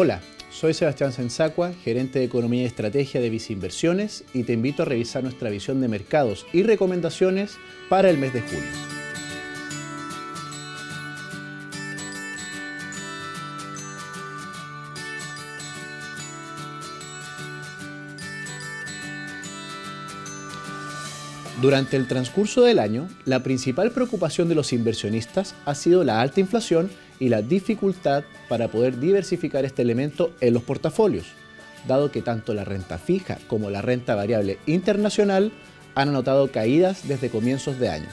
Hola, soy Sebastián Sensacua, gerente de Economía y Estrategia de Viceinversiones y te invito a revisar nuestra visión de mercados y recomendaciones para el mes de julio. Durante el transcurso del año, la principal preocupación de los inversionistas ha sido la alta inflación y la dificultad para poder diversificar este elemento en los portafolios, dado que tanto la renta fija como la renta variable internacional han anotado caídas desde comienzos de año.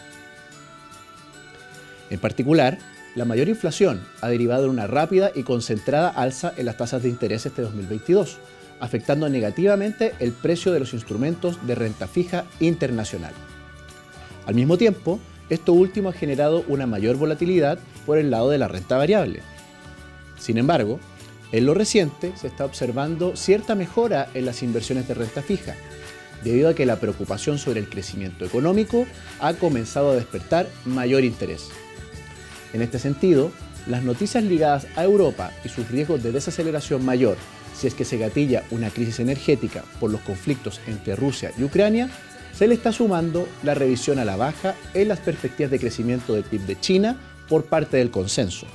En particular, la mayor inflación ha derivado en una rápida y concentrada alza en las tasas de interés este 2022, afectando negativamente el precio de los instrumentos de renta fija internacional. Al mismo tiempo, esto último ha generado una mayor volatilidad por el lado de la renta variable. Sin embargo, en lo reciente se está observando cierta mejora en las inversiones de renta fija, debido a que la preocupación sobre el crecimiento económico ha comenzado a despertar mayor interés. En este sentido, las noticias ligadas a Europa y sus riesgos de desaceleración mayor si es que se gatilla una crisis energética por los conflictos entre Rusia y Ucrania, se le está sumando la revisión a la baja en las perspectivas de crecimiento del PIB de China por parte del consenso,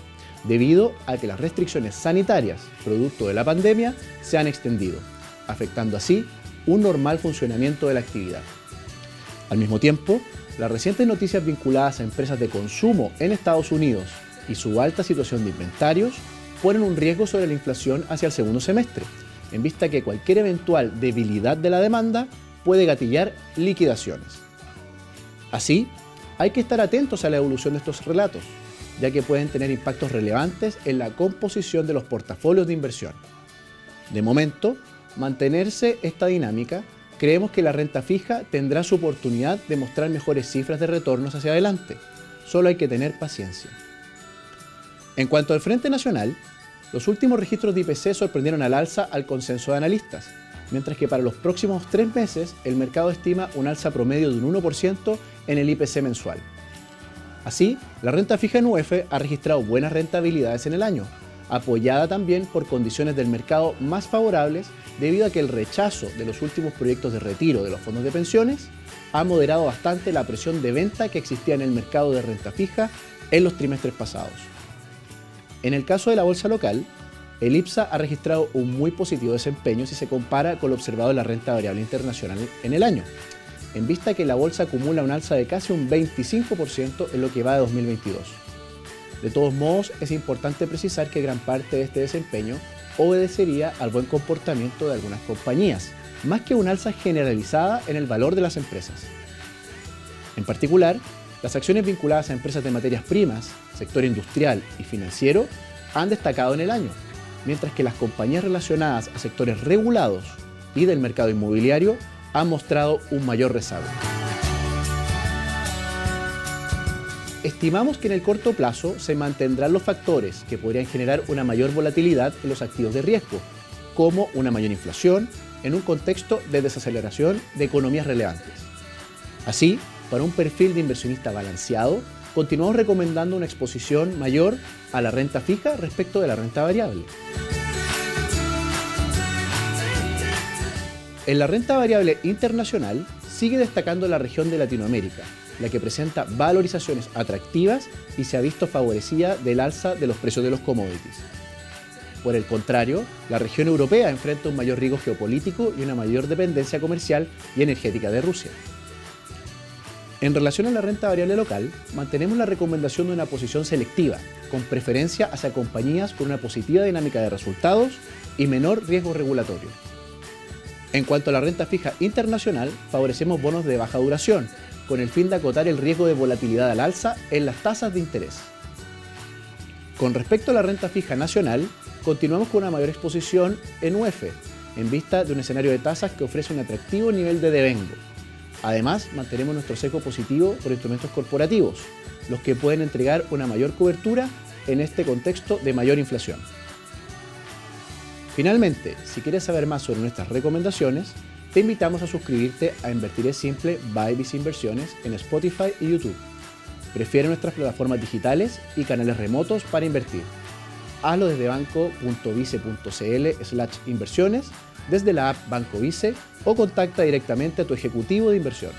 debido a que las restricciones sanitarias producto de la pandemia se han extendido, afectando así un normal funcionamiento de la actividad. Al mismo tiempo, las recientes noticias vinculadas a empresas de consumo en Estados Unidos y su alta situación de inventarios ponen un riesgo sobre la inflación hacia el segundo semestre, en vista que cualquier eventual debilidad de la demanda puede gatillar liquidaciones. Así, hay que estar atentos a la evolución de estos relatos, ya que pueden tener impactos relevantes en la composición de los portafolios de inversión. De momento, mantenerse esta dinámica, creemos que la renta fija tendrá su oportunidad de mostrar mejores cifras de retornos hacia adelante. Solo hay que tener paciencia. En cuanto al Frente Nacional, los últimos registros de IPC sorprendieron al alza al consenso de analistas, mientras que para los próximos tres meses el mercado estima un alza promedio de un 1% en el IPC mensual. Así, la renta fija en UF ha registrado buenas rentabilidades en el año, apoyada también por condiciones del mercado más favorables debido a que el rechazo de los últimos proyectos de retiro de los fondos de pensiones ha moderado bastante la presión de venta que existía en el mercado de renta fija en los trimestres pasados. En el caso de la bolsa local, el IPSA ha registrado un muy positivo desempeño si se compara con lo observado en la renta variable internacional en el año, en vista que la bolsa acumula un alza de casi un 25% en lo que va de 2022. De todos modos, es importante precisar que gran parte de este desempeño obedecería al buen comportamiento de algunas compañías, más que un alza generalizada en el valor de las empresas. En particular, las acciones vinculadas a empresas de materias primas, sector industrial y financiero han destacado en el año, mientras que las compañías relacionadas a sectores regulados y del mercado inmobiliario han mostrado un mayor rezago. Estimamos que en el corto plazo se mantendrán los factores que podrían generar una mayor volatilidad en los activos de riesgo, como una mayor inflación en un contexto de desaceleración de economías relevantes. Así, para un perfil de inversionista balanceado, continuamos recomendando una exposición mayor a la renta fija respecto de la renta variable. En la renta variable internacional sigue destacando la región de Latinoamérica, la que presenta valorizaciones atractivas y se ha visto favorecida del alza de los precios de los commodities. Por el contrario, la región europea enfrenta un mayor riesgo geopolítico y una mayor dependencia comercial y energética de Rusia. En relación a la renta variable local, mantenemos la recomendación de una posición selectiva, con preferencia hacia compañías con una positiva dinámica de resultados y menor riesgo regulatorio. En cuanto a la renta fija internacional, favorecemos bonos de baja duración, con el fin de acotar el riesgo de volatilidad al alza en las tasas de interés. Con respecto a la renta fija nacional, continuamos con una mayor exposición en UF, en vista de un escenario de tasas que ofrece un atractivo nivel de devengo Además, mantenemos nuestro seco positivo por instrumentos corporativos, los que pueden entregar una mayor cobertura en este contexto de mayor inflación. Finalmente, si quieres saber más sobre nuestras recomendaciones, te invitamos a suscribirte a Invertir es Simple by Vice Inversiones en Spotify y YouTube. Prefiere nuestras plataformas digitales y canales remotos para invertir. Hazlo desde banco.vice.cl slash inversiones, desde la app Banco Vice o contacta directamente a tu ejecutivo de inversión.